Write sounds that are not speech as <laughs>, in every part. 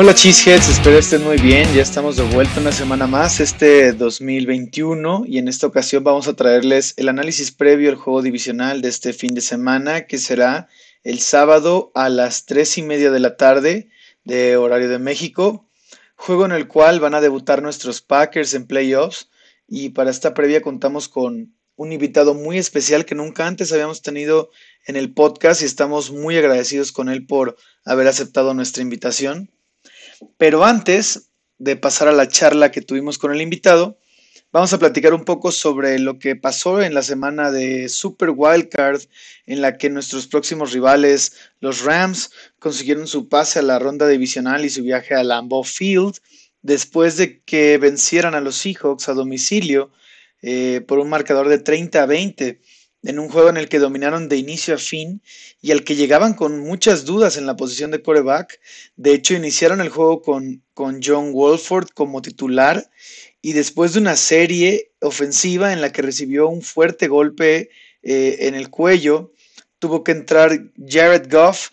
Hola Cheeseheads, espero estén muy bien. Ya estamos de vuelta una semana más, este 2021, y en esta ocasión vamos a traerles el análisis previo al juego divisional de este fin de semana, que será el sábado a las 3 y media de la tarde de horario de México. Juego en el cual van a debutar nuestros Packers en playoffs, y para esta previa contamos con un invitado muy especial que nunca antes habíamos tenido en el podcast y estamos muy agradecidos con él por haber aceptado nuestra invitación. Pero antes de pasar a la charla que tuvimos con el invitado, vamos a platicar un poco sobre lo que pasó en la semana de Super Wildcard, en la que nuestros próximos rivales, los Rams, consiguieron su pase a la ronda divisional y su viaje a Lambeau Field, después de que vencieran a los Seahawks a domicilio eh, por un marcador de 30 a 20 en un juego en el que dominaron de inicio a fin y al que llegaban con muchas dudas en la posición de coreback. De hecho, iniciaron el juego con, con John Wolford como titular y después de una serie ofensiva en la que recibió un fuerte golpe eh, en el cuello, tuvo que entrar Jared Goff,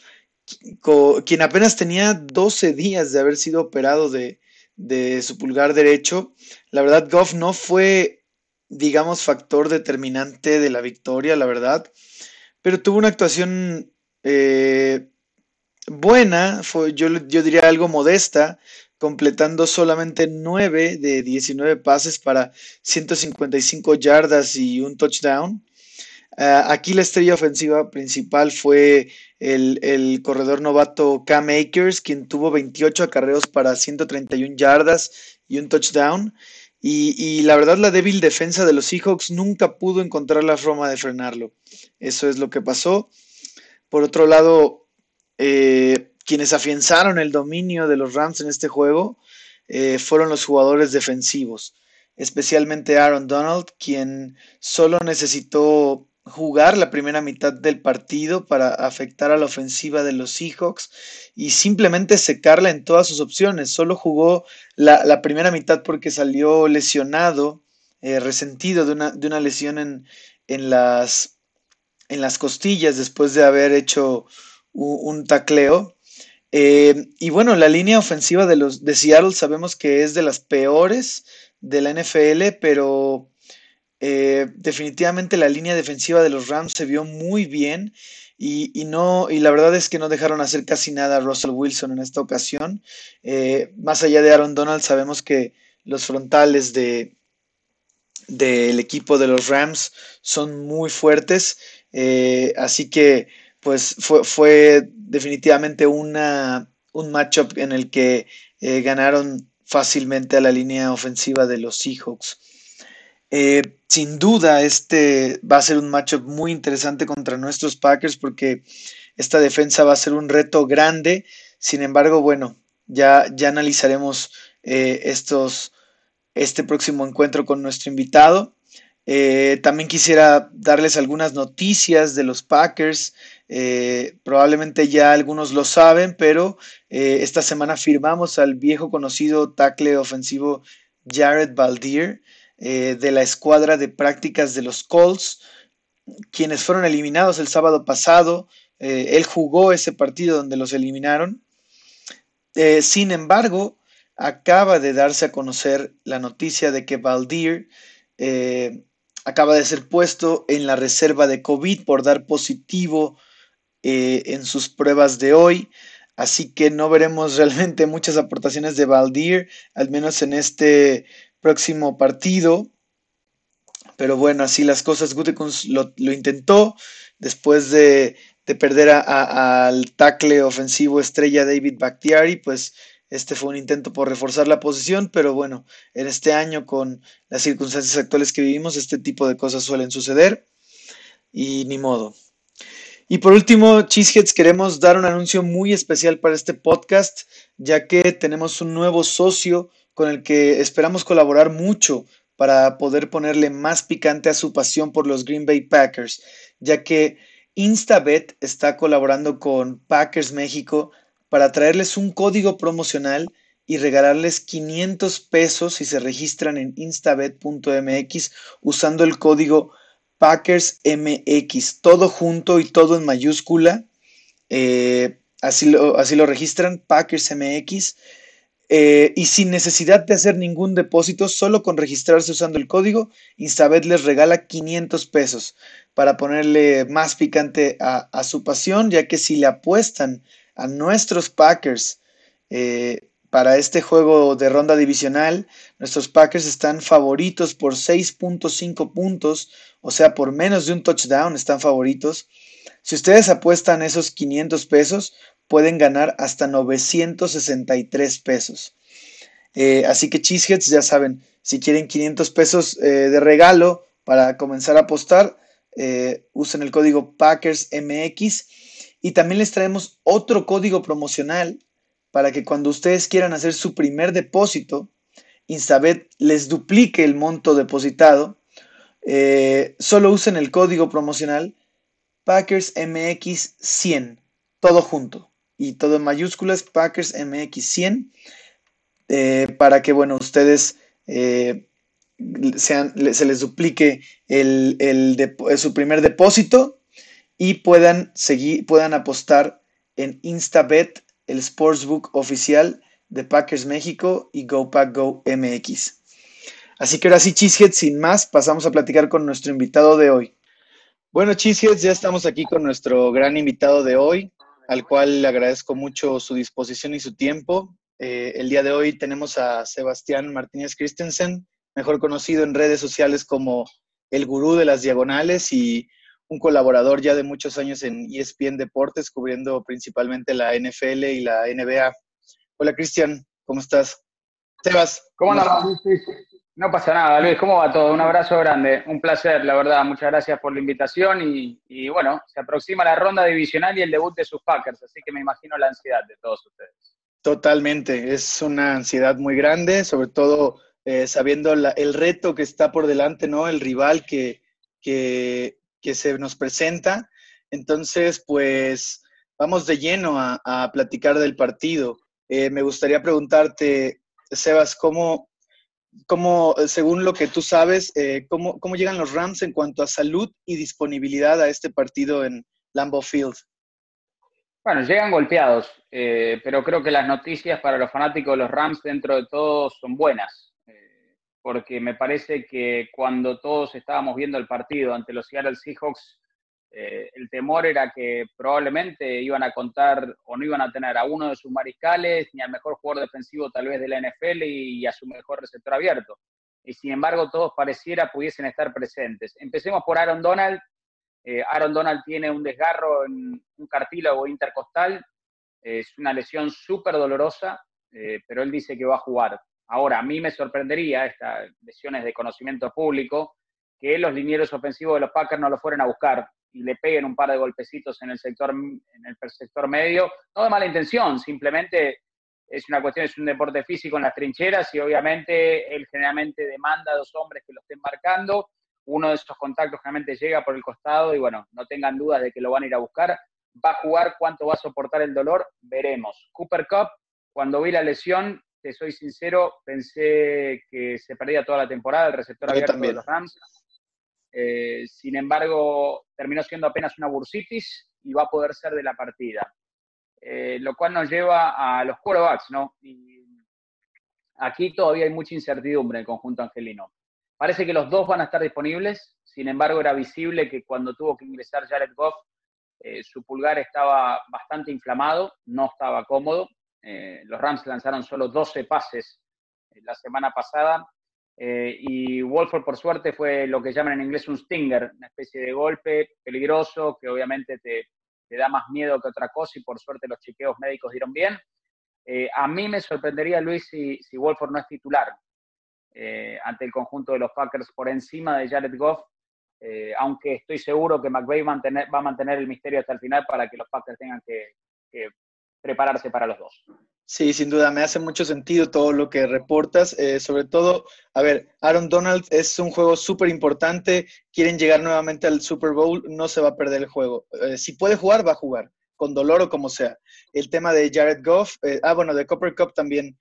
quien apenas tenía 12 días de haber sido operado de, de su pulgar derecho. La verdad, Goff no fue digamos, factor determinante de la victoria, la verdad. Pero tuvo una actuación eh, buena, fue, yo, yo diría algo modesta, completando solamente 9 de 19 pases para 155 yardas y un touchdown. Ah, aquí la estrella ofensiva principal fue el, el, corredor novato Cam Akers, quien tuvo 28 acarreos para 131 yardas y un touchdown. Y, la verdad, la débil defensa de los Seahawks nunca pudo encontrar la forma de frenarlo. Eso es lo que pasó. Por otro lado, eh, quienes afianzaron el dominio de los Rams en este juego eh, fueron los jugadores defensivos, especialmente Aaron Donald, quien solo necesitó jugar la primera mitad del partido para afectar a la ofensiva de los Seahawks y simplemente secarla en todas sus opciones. Solo jugó la, primera mitad porque salió lesionado, eh, resentido de una, de una lesión en, en, las, en, las, costillas después de haber hecho un, tacleo. Eh, y bueno, la línea ofensiva de los de Seattle sabemos que es de las peores de la NFL, pero eh, definitivamente la línea defensiva de los Rams se vio muy bien y, no, y la verdad es que no dejaron hacer casi nada a Russell Wilson en esta ocasión. Eh, más allá de Aaron Donald, sabemos que los frontales de del equipo de los Rams son muy fuertes. Eh, así que pues fue, fue definitivamente una, un matchup en el que ganaron fácilmente a la línea ofensiva de los Seahawks. Eh, sin duda, este va a ser un matchup muy interesante contra nuestros Packers porque esta defensa va a ser un reto grande. Sin embargo, bueno, ya, ya analizaremos eh, estos, este próximo encuentro con nuestro invitado. Eh, también quisiera darles algunas noticias de los Packers. probablemente ya algunos lo saben, pero esta semana firmamos al viejo conocido tackle ofensivo Jared Baldier. Eh, de la escuadra de prácticas de los Colts, quienes fueron eliminados el sábado pasado. Eh, él jugó ese partido donde los eliminaron. Eh, sin embargo, acaba de darse a conocer la noticia de que Valdir acaba de ser puesto en la reserva de COVID por dar positivo en sus pruebas de hoy. Así que no veremos <laughs> realmente muchas aportaciones de Valdir, al menos en este próximo partido. Pero bueno, así las cosas. Gutekunst lo, intentó después de, perder al tackle ofensivo estrella David Bakhtiari, pues este fue un intento por reforzar la posición, pero bueno, en este año con las circunstancias actuales que vivimos, este tipo de cosas suelen suceder y ni modo. Y por último, Cheeseheads, queremos dar un anuncio muy especial para este podcast, ya que tenemos un nuevo socio con el que esperamos colaborar mucho para poder ponerle más picante a su pasión por los Green Bay Packers, ya que Instabet está colaborando con Packers México para traerles un código promocional y regalarles 500 pesos si se registran en instabet.mx usando el código PackersMX, todo junto y todo en mayúscula. Eh, así lo, así lo registran, Packers MX. Eh, y sin necesidad de hacer ningún depósito, solo con registrarse usando el código, Instabet les regala 500 pesos para ponerle más picante a, su pasión, ya que si le apuestan a nuestros Packers eh, para este juego de ronda divisional, nuestros Packers están favoritos por 6.5 puntos, o sea, por menos de un touchdown están favoritos. Si ustedes apuestan esos 500 pesos, pueden ganar hasta 963 pesos. Eh, así que Cheeseheads, ya saben, si quieren 500 pesos eh, de regalo para comenzar a apostar, eh, usen el código PackersMX. Y también les traemos otro código promocional para que cuando ustedes quieran hacer su primer depósito, Instabet les duplique el monto depositado. solo usen el código promocional PackersMX100, todo junto y todo en mayúsculas, Packers MX100, eh, para que, bueno, ustedes eh, sean, se les duplique el, eh, su primer depósito y puedan seguir, puedan apostar en Instabet, el sportsbook oficial de Packers México y GoPackGo MX. Así que ahora sí, Cheesehead, sin más, pasamos a platicar con nuestro invitado de hoy. Bueno, Cheeseheads, ya estamos aquí con nuestro gran invitado de hoy, al cual le agradezco mucho su disposición y su tiempo. Eh, el día de hoy tenemos a Sebastián Martínez Christensen, mejor conocido en redes sociales como el gurú de las diagonales y un colaborador ya de muchos años en ESPN Deportes, cubriendo principalmente la NFL y la NBA. Hola Cristian, ¿cómo estás? Sebas. ¿Cómo andas? No pasa nada, Luis, ¿cómo va todo? Un abrazo grande, un placer, la verdad, muchas gracias por la invitación y, bueno, se aproxima la ronda divisional y el debut de sus Packers, así que me imagino la ansiedad de todos ustedes. Totalmente, es una ansiedad muy grande, sobre todo eh, sabiendo el reto que está por delante, ¿no? El rival que, que, se nos presenta. Entonces, pues vamos de lleno a, platicar del partido. Eh, me gustaría preguntarte, Sebas, ¿cómo, cómo, según lo que tú sabes, eh, cómo, llegan los Rams en cuanto a salud y disponibilidad a este partido en Lambeau Field. Bueno, llegan golpeados, eh, pero creo que las noticias para los fanáticos de los Rams dentro de todo son buenas, eh, porque me parece que cuando todos estábamos viendo el partido ante los Seattle Seahawks, eh, el temor era que probablemente iban a contar o no iban a tener a uno de sus mariscales, ni al mejor jugador defensivo tal vez de la NFL y, a su mejor receptor abierto. Y sin embargo, todos pareciera pudiesen estar presentes. Empecemos por Aaron Donald. Eh, Aaron Donald tiene un desgarro en un cartílago intercostal. es una lesión súper dolorosa, eh, pero él dice que va a jugar. Ahora, a mí me sorprendería, estas lesiones de conocimiento público, que los linieros ofensivos de los Packers no lo fueran a buscar y le peguen un par de golpecitos en el sector, en el sector medio, no de mala intención, simplemente es una cuestión, es un deporte físico en las trincheras y obviamente él generalmente demanda a dos hombres que lo estén marcando. Uno de esos contactos generalmente llega por el costado y bueno, no tengan dudas de que lo van a ir a buscar. Va a jugar, cuánto va a soportar el dolor, veremos. Cooper Cup, cuando vi la lesión, te soy sincero, pensé que se perdía toda la temporada el receptor abierto de los Rams. Eh, sin embargo, terminó siendo apenas una bursitis y va a poder ser de la partida. Eh, lo cual nos lleva a los quarterbacks, ¿no? Aquí todavía hay mucha incertidumbre en el conjunto angelino. Parece que los dos van a estar disponibles, sin embargo era visible que cuando tuvo que ingresar Jared Goff, eh, su pulgar estaba bastante inflamado, no estaba cómodo. los Rams lanzaron solo 12 pases la semana pasada eh, y Wolford, por suerte, fue lo que llaman en inglés un stinger, una especie de golpe peligroso que obviamente te, da más miedo que otra cosa y por suerte los chequeos médicos dieron bien. Eh, a mí me sorprendería, Luis, si, si Wolford no es titular eh, ante el conjunto de los Packers por encima de Jared Goff, aunque estoy seguro que McVay va a mantener el misterio hasta el final para que los Packers tengan que prepararse para los dos. Sí, sin duda, me hace mucho sentido todo lo que reportas. Eh, sobre todo, a ver, Aaron Donald es un juego súper importante. Quieren llegar nuevamente al Super Bowl, no se va a perder el juego. Eh, si puede jugar, va a jugar, con dolor o como sea. El tema de Jared Goff, eh, ah, bueno, de Copper Cup también.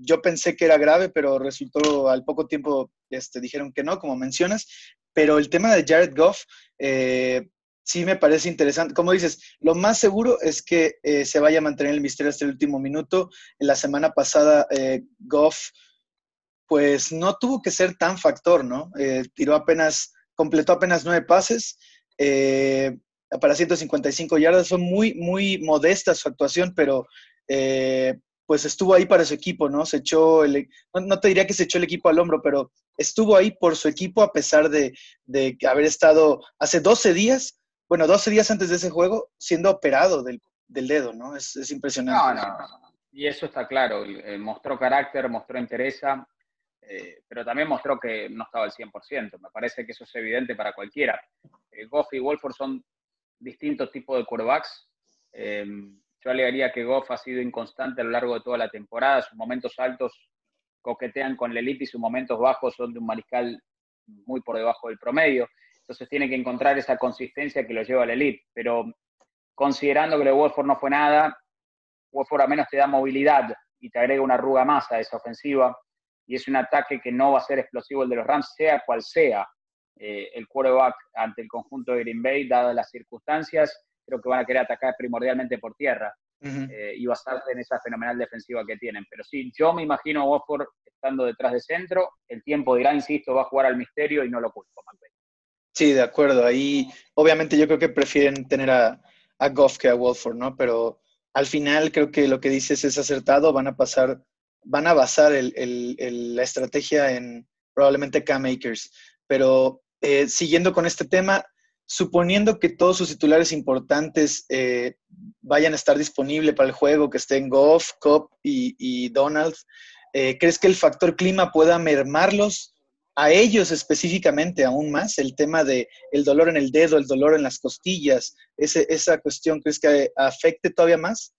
yo pensé que era grave, pero resultó al poco tiempo, este, dijeron que no, como mencionas. Pero el tema de Jared Goff, sí me parece interesante. Como dices, lo más seguro es que eh, se vaya a mantener el misterio hasta el último minuto. En la semana pasada, eh, Goff, pues no tuvo que ser tan factor, ¿no? Eh, tiró apenas, completó apenas nueve pases para 155 yardas. Fue muy, muy modesta su actuación, pero pues estuvo ahí para su equipo, ¿no? Se echó, el, no, te diría que se echó el equipo al hombro, pero estuvo ahí por su equipo a pesar de, de haber estado hace 12 días bueno, 12 días antes de ese juego, siendo operado del, dedo, ¿no? Es, impresionante. Y eso está claro. Eh, mostró carácter, mostró interés, eh, pero también mostró que no estaba al 100%. Me parece que eso es evidente para cualquiera. Eh, Goff y Wolford son distintos tipos de quarterbacks. yo alegaría que Goff ha sido inconstante a lo largo de toda la temporada. Sus momentos altos coquetean con la elite y sus momentos bajos son de un mariscal muy por debajo del promedio. Entonces tiene que encontrar esa consistencia que lo lleva a la elite. Pero considerando que lo de Wolford no fue nada, Wolford al menos te da movilidad y te agrega una arruga más a esa ofensiva. Y es un ataque que no va a ser explosivo el de los Rams, sea cual sea eh, el quarterback ante el conjunto de Green Bay, dadas las circunstancias. Creo que van a querer atacar primordialmente por tierra eh, y basarse en esa fenomenal defensiva que tienen. Pero sí, yo me imagino a Wolford estando detrás de centro. El tiempo dirá, insisto, va a jugar al misterio y no lo culpo, Sí, de acuerdo. Ahí, obviamente, yo creo que prefieren tener a, a Goff que a Wolford, ¿no? Pero al final creo que lo que dices es acertado. Van a pasar, van a basar la estrategia en probablemente K-Makers. Pero eh, siguiendo con este tema, suponiendo que todos sus titulares importantes eh, vayan a estar disponibles para el juego, que estén Goff, Cobb y, Donald, eh, ¿crees que el factor clima pueda mermarlos? A ellos específicamente aún más el tema de el dolor en el dedo, el dolor en las costillas, esa cuestión, ¿crees que afecte todavía más?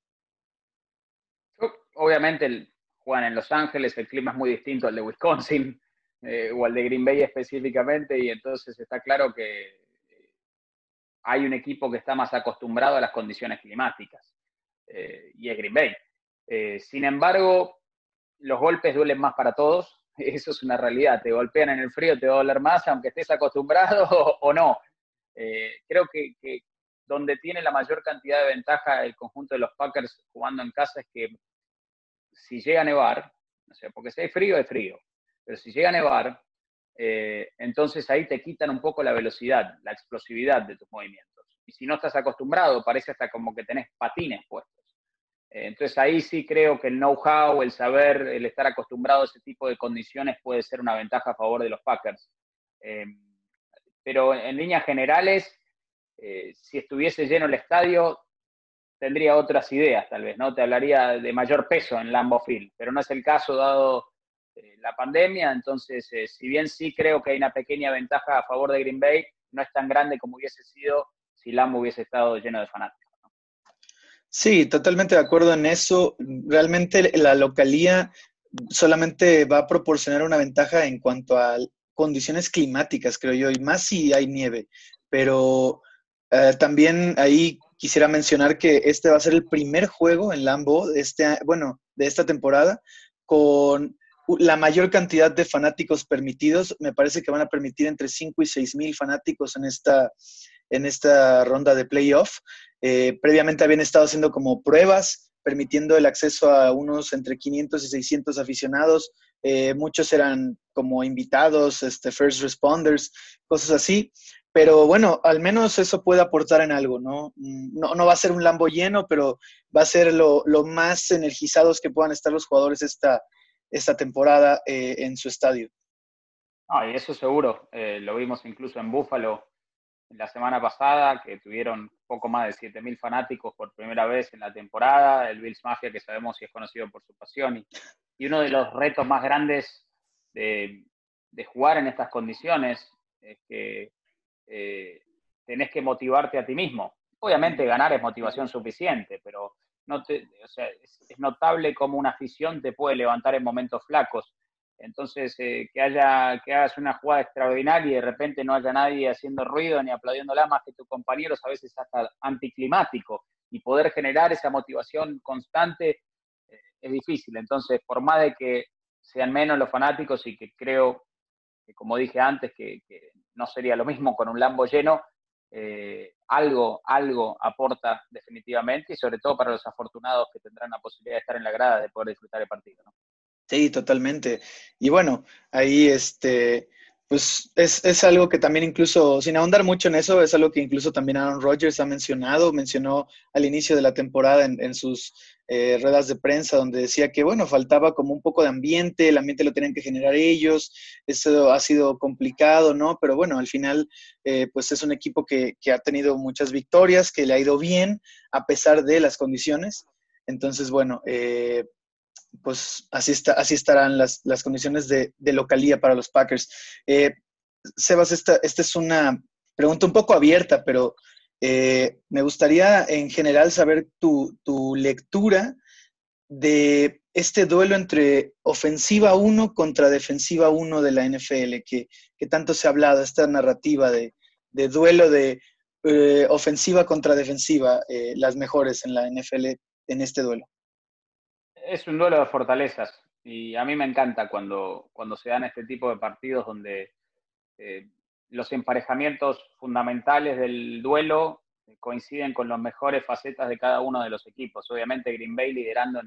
Obviamente el, juegan en Los Ángeles, el clima es muy distinto al de Wisconsin <laughs> eh, o al de Green Bay específicamente y entonces está claro que eh, hay un equipo que está más acostumbrado a las condiciones climáticas eh, y es Green Bay. sin embargo, los golpes duelen más para todos, eso es una realidad. Te golpean en el frío, te va a doler más, aunque estés acostumbrado <laughs> o, no. Eh, creo que, donde tiene la mayor cantidad de ventaja el conjunto de los Packers jugando en casa es que si llega a nevar, o sea, porque si hay frío, es frío, pero si llega a nevar, eh, entonces ahí te quitan un poco la velocidad, la explosividad de tus movimientos. Y si no estás acostumbrado, parece hasta como que tenés patines puestos. Eh, entonces ahí sí creo que el know-how, el saber, el estar acostumbrado a ese tipo de condiciones puede ser una ventaja a favor de los Packers. Eh, pero en líneas generales, eh, si estuviese lleno el estadio, tendría otras ideas tal vez, ¿no? Te hablaría de mayor peso en Lambeau Field, pero no es el caso dado la pandemia, entonces si bien sí creo que hay una pequeña ventaja a favor de Green Bay, no es tan grande como hubiese sido si Lambeau hubiese estado lleno de fanáticos. Sí, totalmente de acuerdo en eso. Realmente la localía solamente va a proporcionar una ventaja en cuanto a condiciones climáticas, creo yo, y más si hay nieve. Pero eh, también ahí quisiera mencionar que este va a ser el primer juego en Lambo de este, bueno, de esta temporada con la mayor cantidad de fanáticos permitidos. Me parece que van a permitir entre 5 y 6 mil fanáticos en esta, en esta ronda de playoff. Eh, previamente habían estado haciendo como pruebas, permitiendo el acceso a unos entre 500 y 600 aficionados. Eh, muchos eran como invitados, este, first responders, cosas así. Pero bueno, al menos eso puede aportar en algo, ¿no? No, no va a ser un Lambo lleno, pero va a ser lo, más energizados que puedan estar los jugadores esta, esta temporada eh, en su estadio. Ah, y eso seguro. lo vimos incluso en Buffalo la semana pasada, que tuvieron poco más de 7.000 fanáticos por primera vez en la temporada, el Bills Mafia, que sabemos si es conocido por su pasión, y, uno de los retos más grandes de, jugar en estas condiciones es que eh, tenés que motivarte a ti mismo. Obviamente ganar es motivación suficiente, pero no te, o sea, es, notable cómo una afición te puede levantar en momentos flacos. Entonces, eh, que haya que hagas una jugada extraordinaria y de repente no haya nadie haciendo ruido ni aplaudiéndola más que tus compañeros, a veces hasta anticlimático, y poder generar esa motivación constante eh, es difícil. Entonces, por más de que sean menos los fanáticos y que creo que, como dije antes, que, no sería lo mismo con un Lambo lleno, eh, algo, algo aporta definitivamente y sobre todo para los afortunados que tendrán la posibilidad de estar en la grada de poder disfrutar el partido. Sí, totalmente. Y bueno, ahí este, pues es, es, algo que también incluso, sin ahondar mucho en eso, es algo que incluso también Aaron Rodgers ha mencionado, mencionó al inicio de la temporada en, sus eh, ruedas de prensa, donde decía que, bueno, faltaba como un poco de ambiente, el ambiente lo tenían que generar ellos, eso ha sido complicado, ¿no? Pero bueno, al final, eh, pues es un equipo que, que ha tenido muchas victorias, que le ha ido bien a pesar de las condiciones. Entonces, bueno, eh, pues así, está, así estarán las, las condiciones de, localía para los Packers. Eh, Sebas, esta, esta, es una pregunta un poco abierta, pero eh, me gustaría en general saber tu, tu, lectura de este duelo entre ofensiva 1 contra defensiva 1 de la NFL, que, que, tanto se ha hablado, esta narrativa de, de duelo de eh, ofensiva contra defensiva, eh, las mejores en la NFL en este duelo es un duelo de fortalezas y a mí me encanta cuando, cuando se dan este tipo de partidos donde eh, los emparejamientos fundamentales del duelo coinciden con las mejores facetas de cada uno de los equipos. Obviamente Green Bay liderando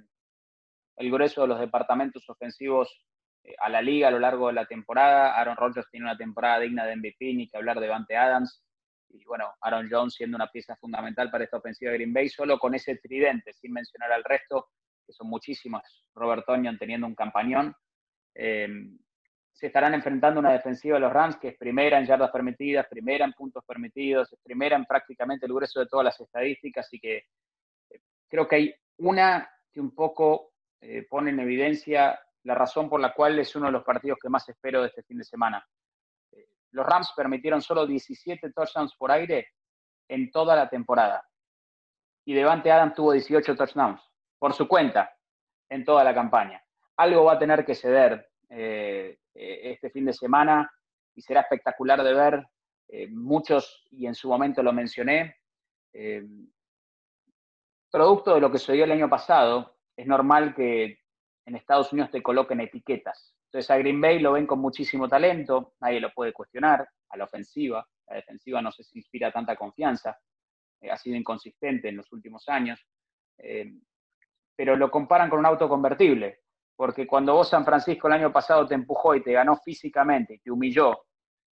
el grueso de los departamentos ofensivos eh, a la liga a lo largo de la temporada. Aaron Rodgers tiene una temporada digna de MVP, ni que hablar de Vante Adams. Y bueno, Aaron Jones siendo una pieza fundamental para esta ofensiva de Green Bay, solo con ese tridente, sin mencionar al resto, que son muchísimas, Robert Tonyan teniendo un campañón. Eh, se estarán enfrentando una defensiva de los Rams que es primera en yardas permitidas, primera en puntos permitidos, es primera en prácticamente el grueso de todas las estadísticas, así que eh, creo que hay una que un poco eh, pone en evidencia la razón por la cual es uno de los partidos que más espero de este fin de semana. Eh, los Rams permitieron solo 17 touchdowns por aire en toda la temporada. Y Devante Adam tuvo 18 touchdowns por su cuenta en toda la campaña. Algo va a tener que ceder eh, eh, este fin de semana y será espectacular de ver. Eh, muchos, y en su momento lo mencioné, eh, producto de lo que sucedió el año pasado, es normal que en Estados Unidos te coloquen etiquetas. Entonces a Green Bay lo ven con muchísimo talento, nadie lo puede cuestionar, a la ofensiva, la defensiva no si inspira tanta confianza, ha sido inconsistente en los últimos años pero lo comparan con un auto convertible, porque cuando vos San Francisco el año pasado te empujó y te ganó físicamente y te humilló,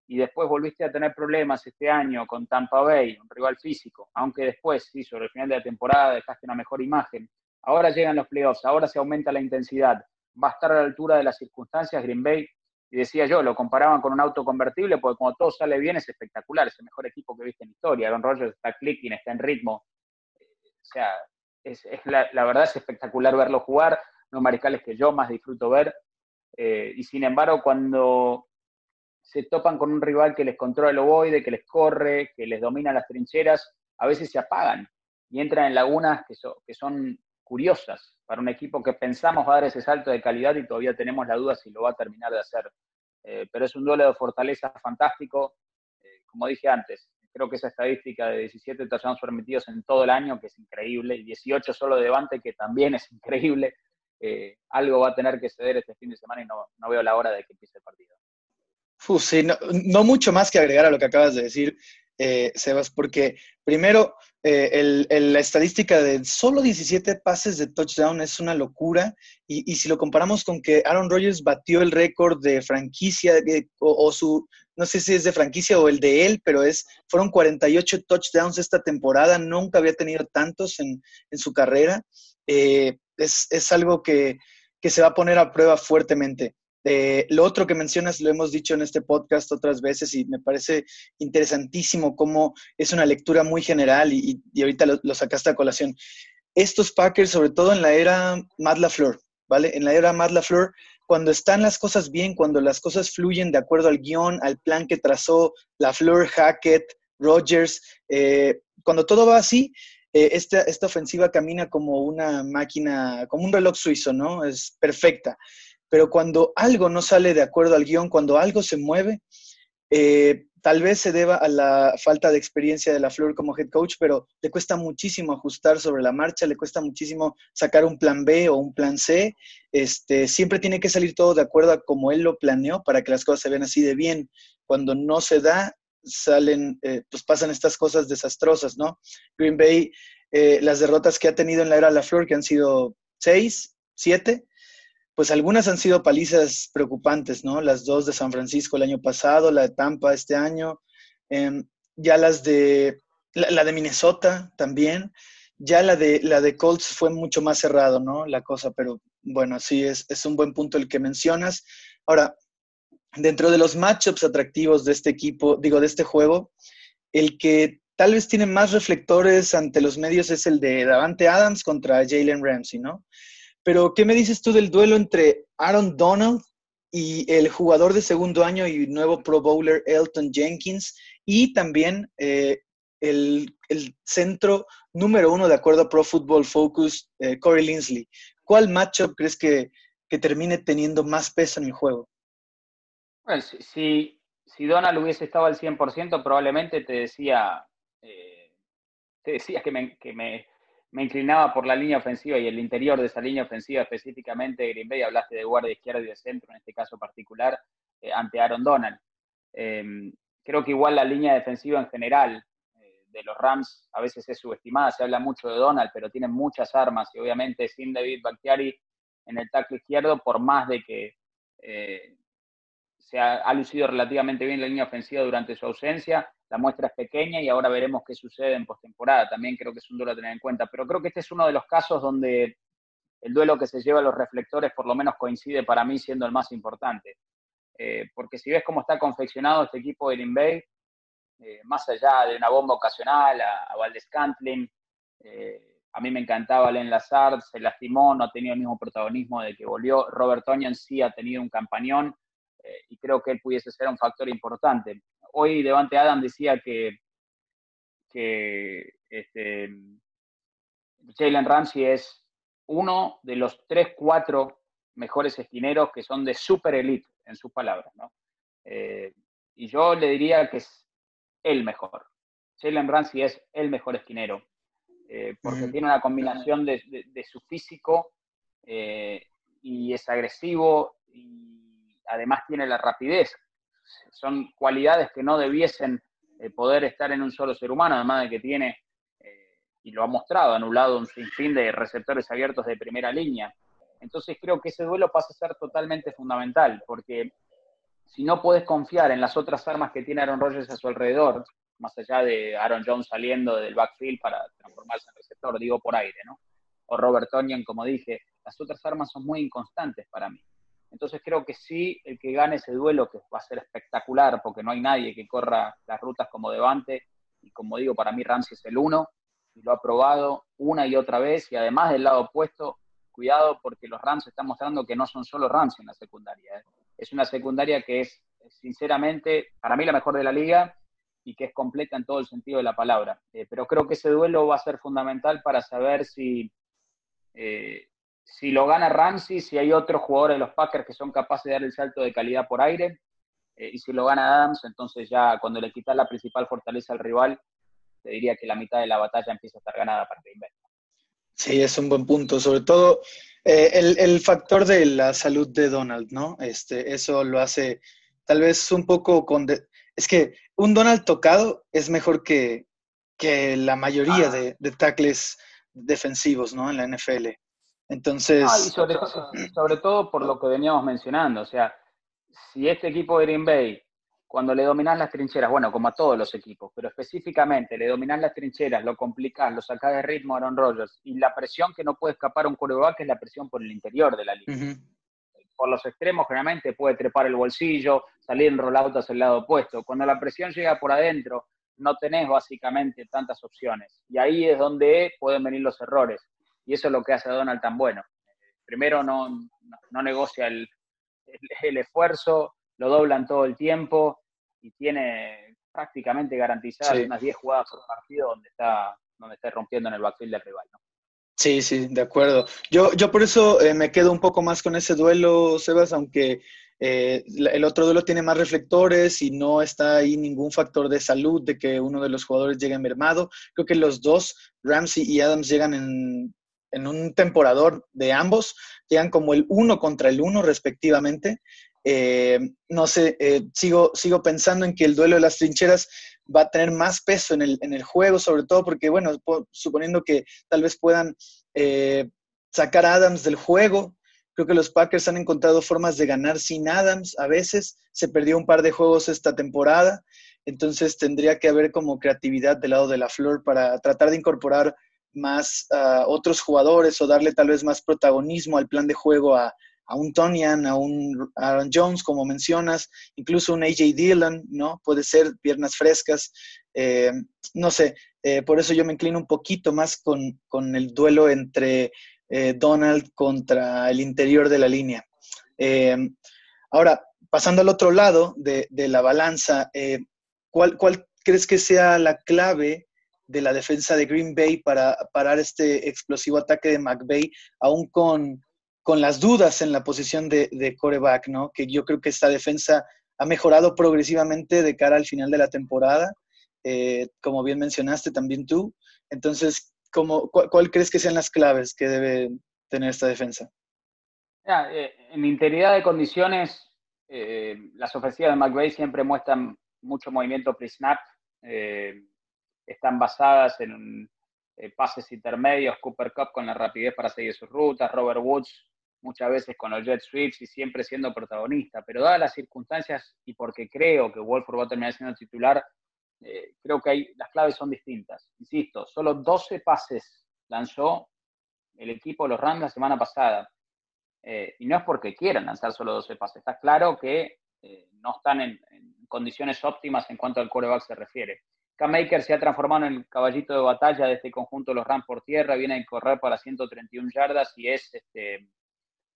y después volviste a tener problemas este año con Tampa Bay, un rival físico, aunque después, sí, sobre el final de la temporada dejaste una mejor imagen. Ahora llegan los playoffs, ahora se aumenta la intensidad, va a estar a la altura de las circunstancias Green Bay. Y decía yo, lo comparaban con un auto convertible porque cuando todo sale bien es espectacular, es el mejor equipo que viste en historia. Aaron Rodgers está clicking, está en ritmo. O sea, es, la, verdad es espectacular verlo jugar, los mariscales que yo más disfruto ver. Eh, y sin embargo, cuando se topan con un rival que les controla el ovoide, que les corre, que les domina las trincheras, a veces se apagan y entran en lagunas que, que son curiosas para un equipo que pensamos va a dar ese salto de calidad y todavía tenemos la duda si lo va a terminar de hacer. Eh, pero es un duelo de fortaleza fantástico. Eh, como dije antes, creo que esa estadística de 17 touchdowns permitidos en todo el año, que es increíble, y 18 solo de Devante, que también es increíble, eh, algo va a tener que ceder este fin de semana y no, no veo la hora de que empiece el partido. Sí, no, mucho más que agregar a lo que acabas de decir, eh, Sebas, porque primero, eh, el, la estadística de solo 17 pases de touchdown es una locura, y, y si lo comparamos con que Aaron Rodgers batió el récord de franquicia o, su, no sé si es de franquicia o el de él, pero es, fueron 48 touchdowns esta temporada, nunca había tenido tantos en, en su carrera. Eh, es, es, algo que, que, se va a poner a prueba fuertemente. Eh, lo otro que mencionas lo hemos dicho en este podcast otras veces y me parece interesantísimo cómo es una lectura muy general y, y ahorita lo, lo, sacaste a colación. Estos Packers, sobre todo en la era Matt LaFleur, ¿vale? En la era Matt LaFleur, cuando están las cosas bien, cuando las cosas fluyen de acuerdo al guion, al plan que trazó la Fleur, Hackett, Rogers, eh, cuando todo va así, eh, esta, esta ofensiva camina como una máquina, como un reloj suizo, ¿no? Es perfecta. Pero cuando algo no sale de acuerdo al guion, cuando algo se mueve, eh, tal vez se deba a la falta de experiencia de la Flor como head coach, pero le cuesta muchísimo ajustar sobre la marcha, le cuesta muchísimo sacar un plan B o un plan C. Este, siempre tiene que salir todo de acuerdo a como él lo planeó para que las cosas se vean así de bien. Cuando no se da, salen, eh, pues pasan estas cosas desastrosas, ¿no? Green Bay, eh, las derrotas que ha tenido en la era Flor, que han sido seis, siete, pues algunas han sido palizas preocupantes, ¿no? Las dos de San Francisco el año pasado, la de Tampa este año, em, ya las de, la, de Minnesota también, ya la de, la de Colts fue mucho más cerrado, ¿no? La cosa, pero bueno, sí, es, es un buen punto el que mencionas. Ahora, dentro de los matchups atractivos de este equipo, digo, de este juego, el que tal vez tiene más reflectores ante los medios es el de Davante Adams contra Jalen Ramsey, ¿no? Pero, ¿qué me dices tú del duelo entre Aaron Donald y el jugador de segundo año y nuevo Pro Bowler Elton Jenkins y también eh, el, centro número uno de acuerdo a Pro Football Focus, eh, Corey Linsley? ¿Cuál matchup crees que, que termine teniendo más peso en el juego? Bueno, si, si Donald hubiese estado al 100%, probablemente te decía, eh, te decía que, me, que me, me, inclinaba por la línea ofensiva y el interior de esa línea ofensiva, específicamente Green Bay, hablaste de guardia izquierda y de centro en este caso particular, eh, ante Aaron Donald. Em, creo que igual la línea defensiva en general eh, de los Rams a veces es subestimada, se habla mucho de Donald, pero tienen muchas armas y obviamente sin David Bakhtiari en el tackle izquierdo, por más de que se ha, lucido relativamente bien la línea ofensiva durante su ausencia. La muestra es pequeña y ahora veremos qué sucede en postemporada. También creo que es un duelo a tener en cuenta. Pero creo que este es uno de los casos donde el duelo que se lleva a los reflectores por lo menos coincide para mí siendo el más importante. Eh, porque si ves cómo está confeccionado este equipo de Green eh, más allá de una bomba ocasional a, a Valdez Cantlin, eh, a mí me encantaba Len Lazard, se lastimó, no ha tenido el mismo protagonismo de que volvió. Robert Tonyan sí ha tenido un campañón, y creo que él pudiese ser un factor importante. Hoy Devante Adam decía que, que este, Jalen Ramsey es uno de los tres, cuatro mejores esquineros que son de super elite, en sus palabras. ¿no? Eh, y yo le diría que es el mejor. Jalen Ramsey es el mejor esquinero, eh, porque tiene una combinación de, de su físico y es agresivo y además tiene la rapidez. Son cualidades que no debiesen eh, poder estar en un solo ser humano, además de que tiene, eh, y lo ha mostrado, anulado un sinfín de receptores abiertos de primera línea. Entonces creo que ese duelo pasa a ser totalmente fundamental, porque si no puedes confiar en las otras armas que tiene Aaron Rodgers a su alrededor, más allá de Aaron Jones saliendo del backfield para transformarse en receptor, digo por aire, ¿no? O Robert Tonyan, como dije, las otras armas son muy inconstantes para mí. Entonces creo que sí, el que gane ese duelo, que va a ser espectacular, porque no hay nadie que corra las rutas como Devante, y como digo, para mí Ramsey es el uno, y lo ha probado una y otra vez, y además del lado opuesto, cuidado porque los Rams están mostrando que no son solo Rams en la secundaria. ¿eh? Es una secundaria que es, sinceramente, para mí la mejor de la liga y que es completa en todo el sentido de la palabra. Eh, pero creo que ese duelo va a ser fundamental para saber si eh, si lo gana Ramsey, si hay otros jugadores de los Packers que son capaces de dar el salto de calidad por aire, eh, y si lo gana Adams, entonces ya cuando le quitas la principal fortaleza al rival, te diría que la mitad de la batalla empieza a estar ganada para Green Bay. Sí, es un buen punto, sobre todo eh, el, factor de la salud de Donald, ¿no? Este, eso lo hace tal vez un poco con... es que un Donald tocado es mejor que, que la mayoría ah. de, de tackles defensivos, ¿no? En la NFL. Entonces. <clears throat> sobre, todo por lo que veníamos mencionando. O sea, si este equipo de Green Bay, cuando le dominan las trincheras, bueno, como a todos los equipos, pero específicamente le dominan las trincheras, lo complicás, lo sacás de ritmo a Aaron Rodgers, y la presión que no puede escapar un quarterback es la presión por el interior de la línea. Por los extremos, generalmente puede trepar el bolsillo, salir en rollout hacia el lado opuesto. Cuando la presión llega por adentro, no tenés básicamente tantas opciones. Y ahí es donde pueden venir los errores y eso es lo que hace a Donald tan bueno. Primero no, no, negocia el, el, esfuerzo, lo doblan todo el tiempo y tiene prácticamente garantizadas unas 10 jugadas por partido donde está, donde está rompiendo en el backfield del rival. ¿no? Sí, sí, de acuerdo. Yo, yo por eso eh, me quedo un poco más con ese duelo, Sebas, aunque eh, el otro duelo tiene más reflectores y no está ahí ningún factor de salud de que uno de los jugadores llegue mermado. Creo que los dos, Ramsey y Adams, llegan en en un temporador de ambos, llegan como el uno contra el uno respectivamente. Eh, no sé, eh, sigo, sigo pensando en que el duelo de las trincheras va a tener más peso en el, en el juego, sobre todo porque, bueno, suponiendo que tal vez puedan eh, sacar a Adams del juego, creo que los Packers han encontrado formas de ganar sin Adams a veces, se perdió un par de juegos esta temporada, entonces tendría que haber como creatividad del lado de la flor para tratar de incorporar más a otros jugadores o darle tal vez más protagonismo al plan de juego a, a un Tonian, a un Aaron Jones, como mencionas, incluso un AJ Dillon, ¿no? Puede ser piernas frescas. Eh, no sé, eh, por eso yo me inclino un poquito más con, con el duelo entre eh, Donald contra el interior de la línea. ahora, pasando al otro lado de, de la balanza, ¿cuál, ¿cuál crees que sea la clave de la defensa de Green Bay para parar este explosivo ataque de McVay, aún con, con las dudas en la posición de, de coreback, ¿no? Que yo creo que esta defensa ha mejorado progresivamente de cara al final de la temporada, eh, como bien mencionaste también tú. Entonces, ¿cómo, cuál, crees que sean las claves que debe tener esta defensa? Eh, en integridad de condiciones, eh, las ofensivas de McVay siempre muestran mucho movimiento pre-snap están basadas en eh, pases intermedios, Cooper Cup con la rapidez para seguir sus rutas, Robert Woods muchas veces con los jet sweeps y siempre siendo protagonista, pero dadas las circunstancias y porque creo que Wolford va a terminar siendo titular, eh, creo que hay, las claves son distintas. Insisto, solo 12 pases lanzó el equipo de los Rams la semana pasada. Eh, y no es porque quieran lanzar solo 12 pases, está claro que no están en, en, condiciones óptimas en cuanto al coreback se refiere. Cam Maker se ha transformado en el caballito de batalla de este conjunto de los Rams por tierra, viene a correr para 131 yardas y es este,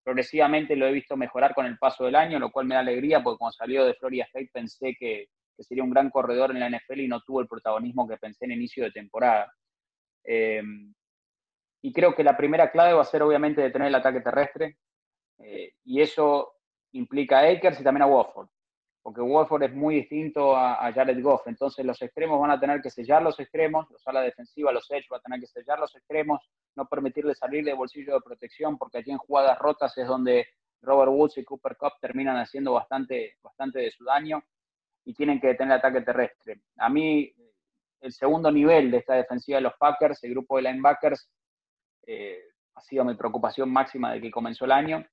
progresivamente lo he visto mejorar con el paso del año, lo cual me da alegría porque cuando salió de Florida State pensé que, sería un gran corredor en la NFL y no tuvo el protagonismo que pensé en inicio de temporada. Eh, y creo que la primera clave va a ser obviamente detener el ataque terrestre eh, y eso implica a Akers y también a Wofford porque Wolford es muy distinto a, Jared Goff. Entonces los extremos van a tener que sellar los extremos, los ala defensiva, los edge van a tener que sellar los extremos, no permitirle salir de bolsillo de protección, porque allí en jugadas rotas es donde Robert Woods y Cooper Cup terminan haciendo bastante, bastante de su daño y tienen que detener el ataque terrestre. A mí, el segundo nivel de esta defensiva de los Packers, el grupo de linebackers, eh, ha sido mi preocupación máxima de que comenzó el año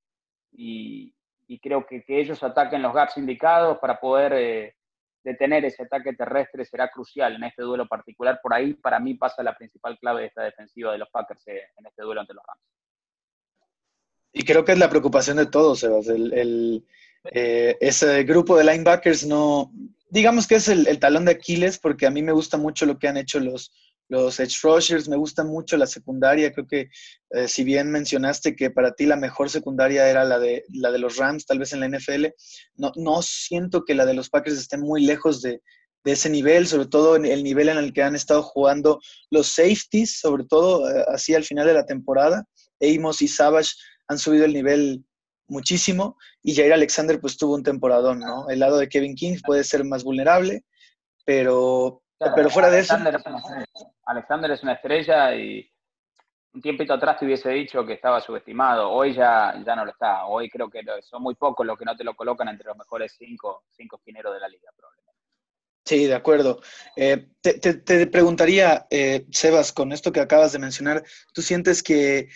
y, y creo que, que ellos ataquen los gaps indicados para poder eh, detener ese ataque terrestre será crucial en este duelo particular. Por ahí, para mí, pasa la principal clave de esta defensiva de los Packers eh, en este duelo ante los Rams. Y creo que es la preocupación de todos, Sebas. El, eh, ese grupo de linebackers no, digamos que es el, el, talón de Aquiles, porque a mí me gusta mucho lo que han hecho los, los edge rushers, me gusta mucho la secundaria, creo que eh, si bien mencionaste que para ti la mejor secundaria era la de, la de los Rams, tal vez en la NFL, no, no siento que la de los Packers esté muy lejos de, ese nivel, sobre todo en el nivel en el que han estado jugando los safeties, sobre todo eh, así al final de la temporada. Amos y Savage han subido el nivel muchísimo y Jair Alexander pues tuvo un temporadón, ¿no? El lado de Kevin King puede ser más vulnerable, pero, pero fuera de eso... Alexander es una estrella y un tiempito atrás te hubiese dicho que estaba subestimado. Hoy ya, ya no lo está. Hoy creo que son muy pocos los que no te lo colocan entre los mejores cinco, cinco esquineros de la liga, probablemente. Sí, de acuerdo. Eh, te, preguntaría, eh, Sebas, con esto que acabas de mencionar, ¿tú sientes que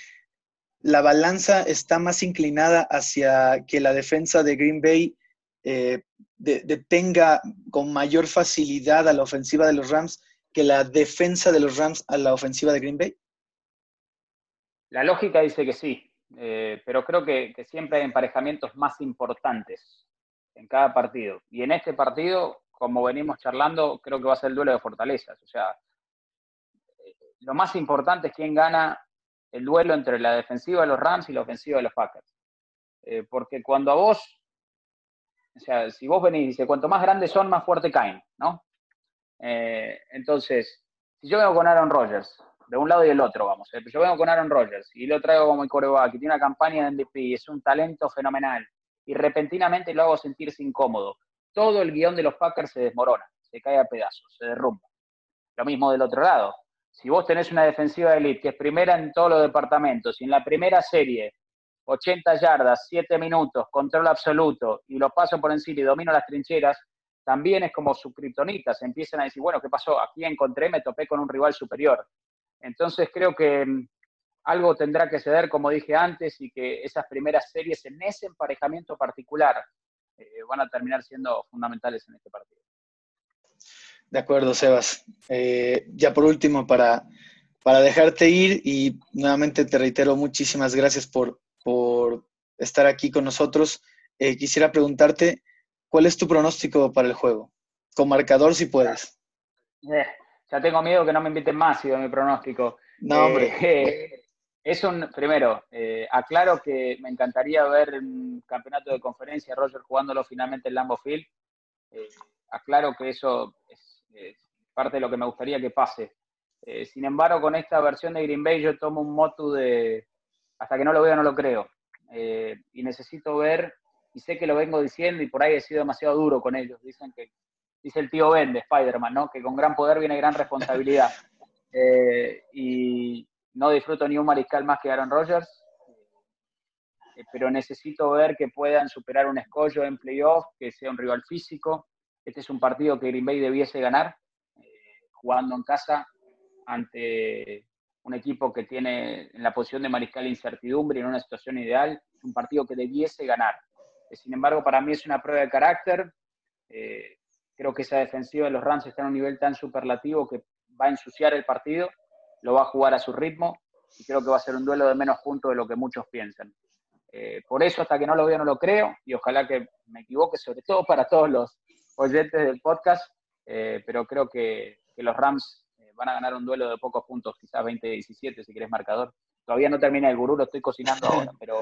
la balanza está más inclinada hacia que la defensa de Green Bay eh, detenga con mayor facilidad a la ofensiva de los Rams que la defensa de los Rams a la ofensiva de Green Bay? La lógica dice que sí, eh, pero creo que, siempre hay emparejamientos más importantes en cada partido. Y en este partido, como venimos charlando, creo que va a ser el duelo de fortalezas. O sea, eh, lo más importante es quién gana el duelo entre la defensiva de los Rams y la ofensiva de los Packers. Eh, porque cuando a vos, o sea, si vos venís y dices, cuanto más grandes son, más fuerte caen, ¿no? Eh, entonces, si yo vengo con Aaron Rodgers, de un lado y del otro, vamos, eh, yo vengo con Aaron Rodgers y lo traigo como el coreback, que tiene una campaña de MVP, es un talento fenomenal, y repentinamente lo hago sentirse incómodo, todo el guion de los Packers se desmorona, se cae a pedazos, se derrumba. Lo mismo del otro lado. Si vos tenés una defensiva de elite que es primera en todos los departamentos y en la primera serie 80 yardas, 7 minutos, control absoluto, y lo paso por encima y domino las trincheras, también es como su. Se empiezan a decir, bueno, ¿qué pasó? Aquí encontré, me topé con un rival superior. Entonces creo que mm, algo tendrá que ceder, como dije antes, y que esas primeras series en ese emparejamiento particular eh, van a terminar siendo fundamentales en este partido. De acuerdo, Sebas. Eh, ya por último, para, para dejarte ir y nuevamente te reitero muchísimas gracias por, por estar aquí con nosotros. Eh, quisiera preguntarte, ¿cuál es tu pronóstico para el juego? Con marcador si puedes. ya tengo miedo que no me inviten más, si mi pronóstico. No, hombre. <laughs> Es un, primero, eh, aclaro que me encantaría ver un campeonato de conferencia, Roger jugándolo finalmente en Lambo Field. Eh, aclaro que eso es, parte de lo que me gustaría que pase. Eh, sin embargo, con esta versión de Green Bay yo tomo un motu de hasta que no lo veo no lo creo. y necesito ver, y sé que lo vengo diciendo y por ahí he sido demasiado duro con ellos. Dicen que, dice el tío Ben de Spider-Man, ¿no? Que con gran poder viene gran responsabilidad. <laughs> y, no disfruto ni un mariscal más que Aaron Rodgers, eh, pero necesito ver que puedan superar un escollo en playoff, que sea un rival físico. Este es un partido que Green Bay debiese ganar, eh, jugando en casa ante un equipo que tiene en la posición de mariscal incertidumbre en una situación ideal. Es un partido que debiese ganar. Eh, sin embargo, para mí es una prueba de carácter. creo que esa defensiva de los Rams está en un nivel tan superlativo que va a ensuciar el partido lo va a jugar a su ritmo y creo que va a ser un duelo de menos puntos de lo que muchos piensan. Eh, por eso, hasta que no lo veo, no lo creo y ojalá que me equivoque, sobre todo para todos los oyentes del podcast, eh, pero creo que, los Rams eh, van a ganar un duelo de pocos puntos, quizás 20-17 si querés marcador. Todavía no termina el gurú, lo estoy cocinando <laughs> ahora, pero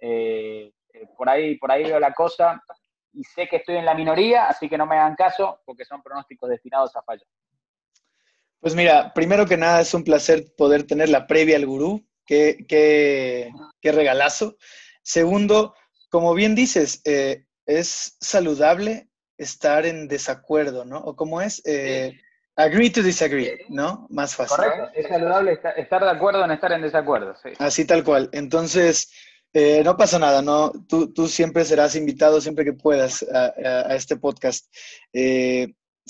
<laughs> por, ahí, por ahí veo la cosa y sé que estoy en la minoría, así que no me hagan caso porque son pronósticos destinados a fallar. Pues mira, primero que nada es un placer poder tener la previa al gurú. Qué, qué, qué regalazo. Segundo, como bien dices, eh, es saludable estar en desacuerdo, ¿no? O como es, eh, agree to disagree, ¿no? Más fácil. Correcto, es saludable estar de acuerdo en estar en desacuerdo, sí. Así tal cual. Entonces, eh, no pasa nada, ¿no? Tú, tú, siempre serás invitado siempre que puedas a, a, este podcast.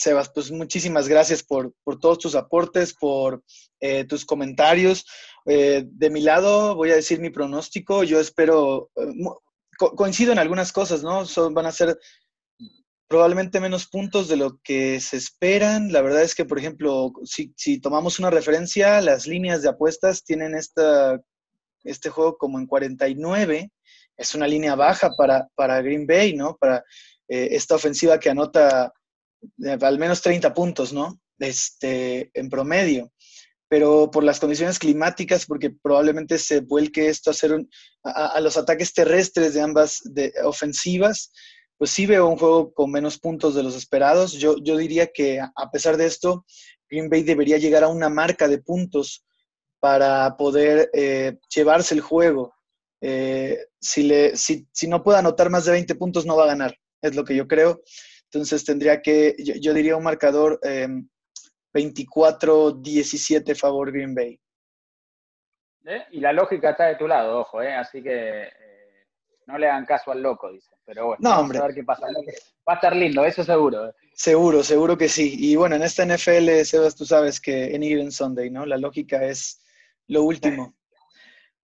Sebas, pues muchísimas gracias por, todos tus aportes, por eh, tus comentarios. Eh, de mi lado, voy a decir mi pronóstico. Yo espero, eh, coincido en algunas cosas, ¿no? Son, van a ser probablemente menos puntos de lo que se esperan. La verdad es que, por ejemplo, si, tomamos una referencia, las líneas de apuestas tienen esta, este juego como en 49. Es una línea baja para, para Green Bay, ¿no? Para esta ofensiva que anota al menos 30 puntos, ¿no? Este, en promedio. Pero por las condiciones climáticas, porque probablemente se vuelque esto a, hacer a, los ataques terrestres de ambas de, ofensivas, pues sí veo un juego con menos puntos de los esperados. Yo, yo diría que a pesar de esto, Green Bay debería llegar a una marca de puntos para poder eh, llevarse el juego. Eh, si, le, si, si no puede anotar más de 20 puntos, no va a ganar, es lo que yo creo. Entonces tendría que, yo, diría un marcador 24-17 em, favor Green Bay. ¿Eh? Y la lógica está de tu lado, ojo, ¿eh? así que eh, no le hagan caso al loco, dice. Pero bueno, no, hombre. a ver qué pasa. Va a estar lindo, eso seguro. ¿eh? Seguro, seguro que sí. Y bueno, en esta NFL, Sebas, tú sabes que en Even Sunday, ¿no? La lógica es lo último.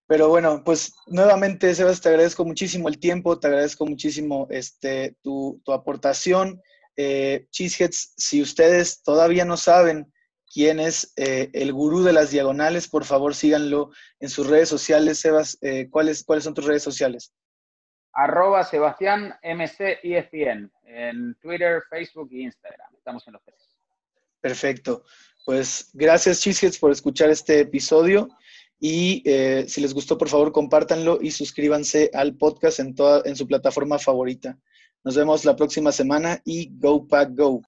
Pero bueno, pues nuevamente, Sebas, te agradezco muchísimo el tiempo, te agradezco muchísimo este, tu, aportación. Eh, Cheeseheads, si ustedes todavía no saben quién es eh, el gurú de las diagonales, por favor síganlo en sus redes sociales. Sebas, eh, ¿cuáles, ¿cuáles son tus redes sociales? Arroba Sebastián MC ESPN en Twitter, Facebook e Instagram. Estamos en los tres. Perfecto. Pues gracias, Cheeseheads, por escuchar este episodio. Y eh, si les gustó, por favor, compártanlo y suscríbanse al podcast en, toda, en su plataforma favorita. Nos vemos la próxima semana y Go Pack Go.